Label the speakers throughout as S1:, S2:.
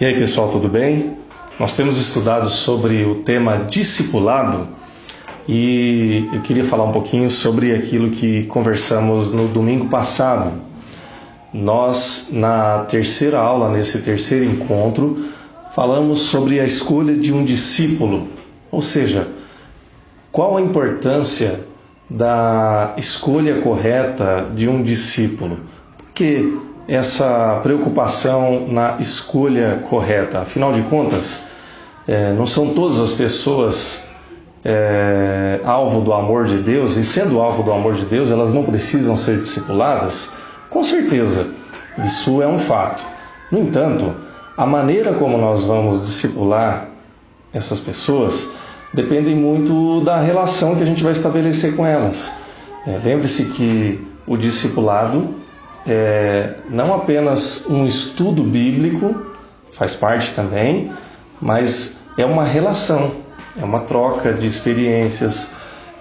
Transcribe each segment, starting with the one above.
S1: E aí pessoal, tudo bem? Nós temos estudado sobre o tema discipulado e eu queria falar um pouquinho sobre aquilo que conversamos no domingo passado. Nós, na terceira aula, nesse terceiro encontro, falamos sobre a escolha de um discípulo, ou seja, qual a importância da escolha correta de um discípulo. Porque essa preocupação na escolha correta. Afinal de contas, é, não são todas as pessoas é, alvo do amor de Deus, e sendo alvo do amor de Deus, elas não precisam ser discipuladas? Com certeza, isso é um fato. No entanto, a maneira como nós vamos discipular essas pessoas depende muito da relação que a gente vai estabelecer com elas. É, Lembre-se que o discipulado é não apenas um estudo bíblico, faz parte também, mas é uma relação, é uma troca de experiências,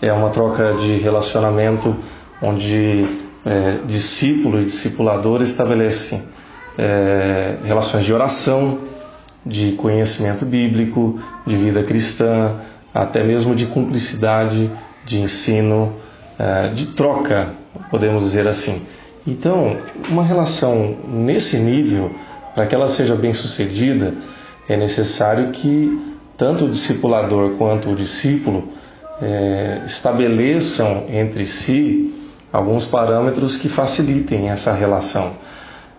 S1: é uma troca de relacionamento onde é, discípulo e discipulador estabelecem é, relações de oração, de conhecimento bíblico, de vida cristã, até mesmo de cumplicidade, de ensino, é, de troca, podemos dizer assim. Então, uma relação nesse nível, para que ela seja bem sucedida, é necessário que tanto o discipulador quanto o discípulo é, estabeleçam entre si alguns parâmetros que facilitem essa relação,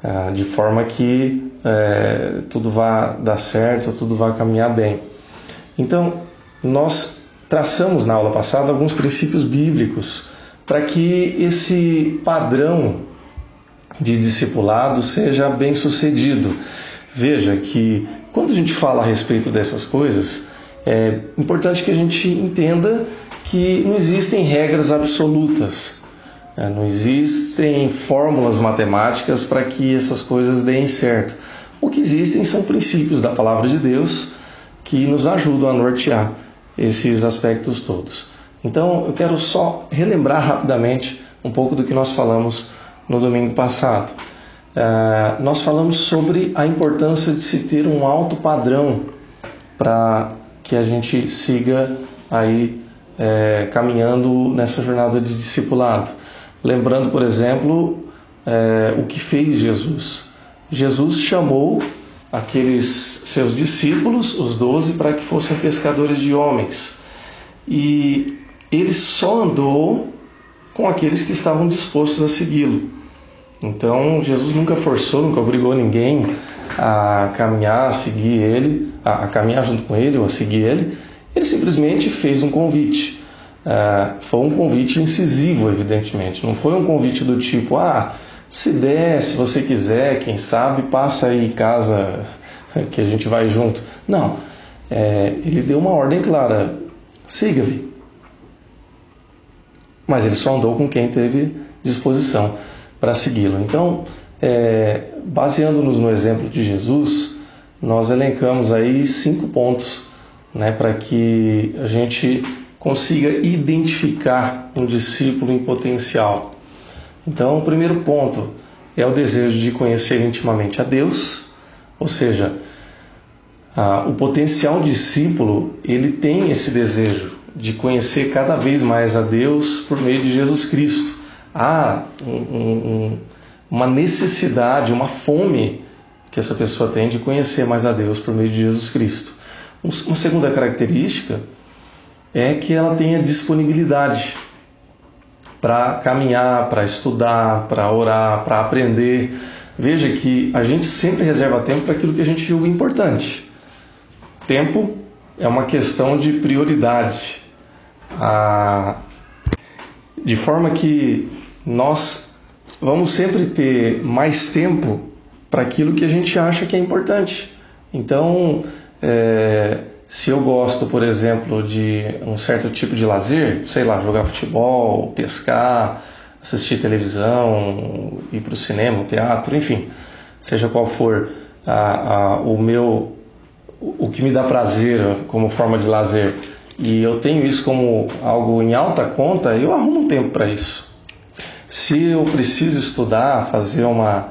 S1: é, de forma que é, tudo vá dar certo, tudo vá caminhar bem. Então, nós traçamos na aula passada alguns princípios bíblicos para que esse padrão de discipulado seja bem sucedido. Veja que quando a gente fala a respeito dessas coisas, é importante que a gente entenda que não existem regras absolutas, né? não existem fórmulas matemáticas para que essas coisas deem certo. O que existem são princípios da palavra de Deus que nos ajudam a nortear esses aspectos todos. Então, eu quero só relembrar rapidamente um pouco do que nós falamos no domingo passado. Uh, nós falamos sobre a importância de se ter um alto padrão para que a gente siga aí é, caminhando nessa jornada de discipulado. Lembrando, por exemplo, é, o que fez Jesus. Jesus chamou aqueles seus discípulos, os doze, para que fossem pescadores de homens. E ele só andou com aqueles que estavam dispostos a segui-lo. Então, Jesus nunca forçou, nunca obrigou ninguém a caminhar, a seguir ele, a, a caminhar junto com ele ou a seguir ele. Ele simplesmente fez um convite. Uh, foi um convite incisivo, evidentemente. Não foi um convite do tipo, ah, se der, se você quiser, quem sabe, passa aí em casa que a gente vai junto. Não. É, ele deu uma ordem clara: siga-me mas ele só andou com quem teve disposição para segui-lo. Então, é, baseando-nos no exemplo de Jesus, nós elencamos aí cinco pontos né, para que a gente consiga identificar um discípulo em potencial. Então, o primeiro ponto é o desejo de conhecer intimamente a Deus, ou seja, a, o potencial discípulo ele tem esse desejo de conhecer cada vez mais a Deus por meio de Jesus Cristo. Há um, um, uma necessidade, uma fome que essa pessoa tem de conhecer mais a Deus por meio de Jesus Cristo. Uma segunda característica é que ela tenha disponibilidade para caminhar, para estudar, para orar, para aprender. Veja que a gente sempre reserva tempo para aquilo que a gente julga importante. Tempo é uma questão de prioridade a, de forma que nós vamos sempre ter mais tempo para aquilo que a gente acha que é importante. Então, é, se eu gosto, por exemplo, de um certo tipo de lazer, sei lá, jogar futebol, pescar, assistir televisão, ir para o cinema, teatro, enfim, seja qual for a, a, o meu, o que me dá prazer como forma de lazer, e eu tenho isso como algo em alta conta, eu arrumo um tempo para isso. Se eu preciso estudar, fazer uma,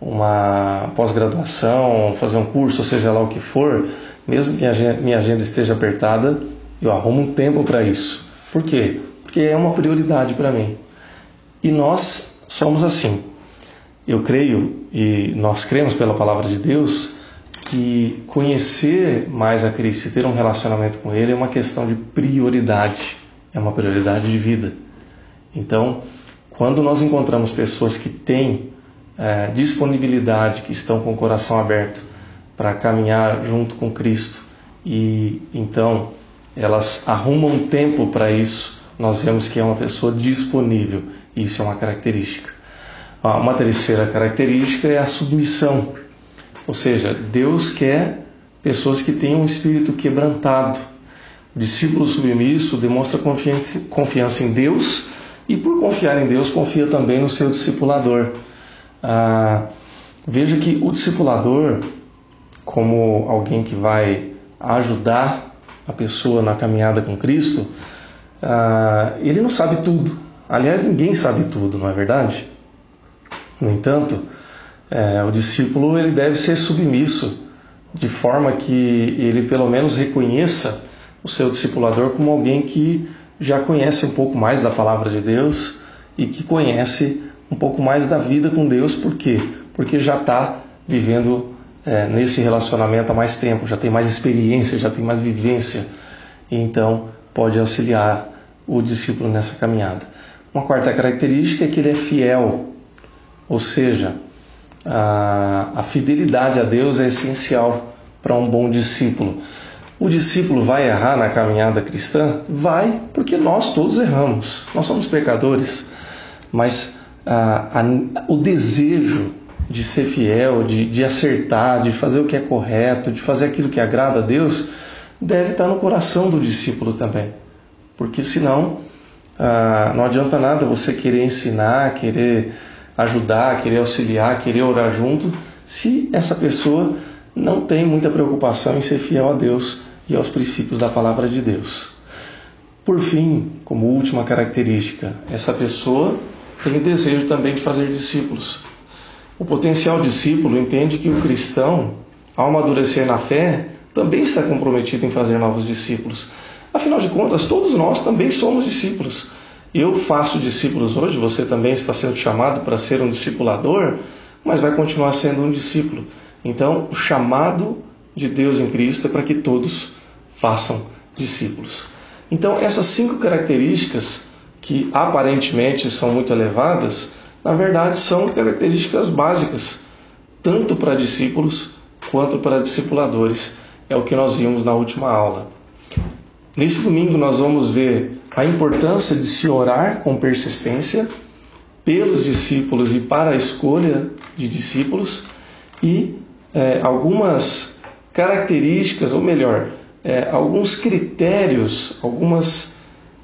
S1: uma pós-graduação, fazer um curso, seja lá o que for, mesmo que minha agenda esteja apertada, eu arrumo um tempo para isso. Por quê? Porque é uma prioridade para mim. E nós somos assim. Eu creio e nós cremos pela palavra de Deus que conhecer mais a Cristo e ter um relacionamento com Ele é uma questão de prioridade, é uma prioridade de vida. Então, quando nós encontramos pessoas que têm é, disponibilidade, que estão com o coração aberto para caminhar junto com Cristo e então elas arrumam tempo para isso, nós vemos que é uma pessoa disponível. Isso é uma característica. Uma terceira característica é a submissão. Ou seja, Deus quer pessoas que tenham um espírito quebrantado. O discípulo submisso demonstra confiança em Deus e, por confiar em Deus, confia também no seu discipulador. Ah, veja que o discipulador, como alguém que vai ajudar a pessoa na caminhada com Cristo, ah, ele não sabe tudo. Aliás, ninguém sabe tudo, não é verdade? No entanto, é, o discípulo ele deve ser submisso, de forma que ele pelo menos reconheça o seu discipulador como alguém que já conhece um pouco mais da palavra de Deus e que conhece um pouco mais da vida com Deus, por quê? Porque já está vivendo é, nesse relacionamento há mais tempo, já tem mais experiência, já tem mais vivência, e então pode auxiliar o discípulo nessa caminhada. Uma quarta característica é que ele é fiel, ou seja, a, a fidelidade a Deus é essencial para um bom discípulo. O discípulo vai errar na caminhada cristã? Vai, porque nós todos erramos, nós somos pecadores, mas a, a, o desejo de ser fiel, de, de acertar, de fazer o que é correto, de fazer aquilo que agrada a Deus, deve estar no coração do discípulo também. Porque senão não adianta nada você querer ensinar, querer ajudar, querer auxiliar, querer orar junto, se essa pessoa não tem muita preocupação em ser fiel a Deus e aos princípios da palavra de Deus. Por fim, como última característica, essa pessoa tem o desejo também de fazer discípulos. O potencial discípulo entende que o cristão, ao amadurecer na fé, também está comprometido em fazer novos discípulos. Afinal de contas, todos nós também somos discípulos. Eu faço discípulos hoje, você também está sendo chamado para ser um discipulador, mas vai continuar sendo um discípulo. Então, o chamado de Deus em Cristo é para que todos façam discípulos. Então, essas cinco características, que aparentemente são muito elevadas, na verdade são características básicas, tanto para discípulos quanto para discipuladores. É o que nós vimos na última aula. Nesse domingo, nós vamos ver a importância de se orar com persistência pelos discípulos e para a escolha de discípulos e é, algumas características, ou melhor, é, alguns critérios, algumas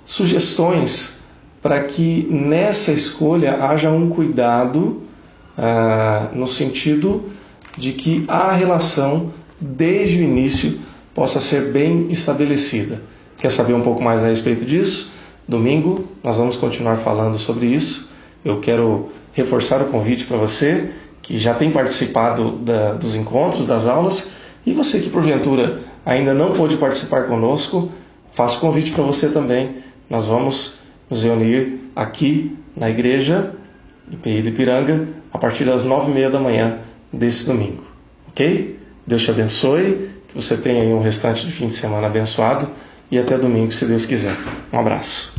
S1: sugestões para que nessa escolha haja um cuidado ah, no sentido de que a relação desde o início possa ser bem estabelecida. Quer saber um pouco mais a respeito disso? Domingo nós vamos continuar falando sobre isso. Eu quero reforçar o convite para você que já tem participado da, dos encontros, das aulas, e você que porventura ainda não pôde participar conosco, faço convite para você também. Nós vamos nos reunir aqui na igreja IPI de Piranga a partir das nove e meia da manhã desse domingo. Ok? Deus te abençoe, você tenha um restante de fim de semana abençoado e até domingo, se Deus quiser. Um abraço.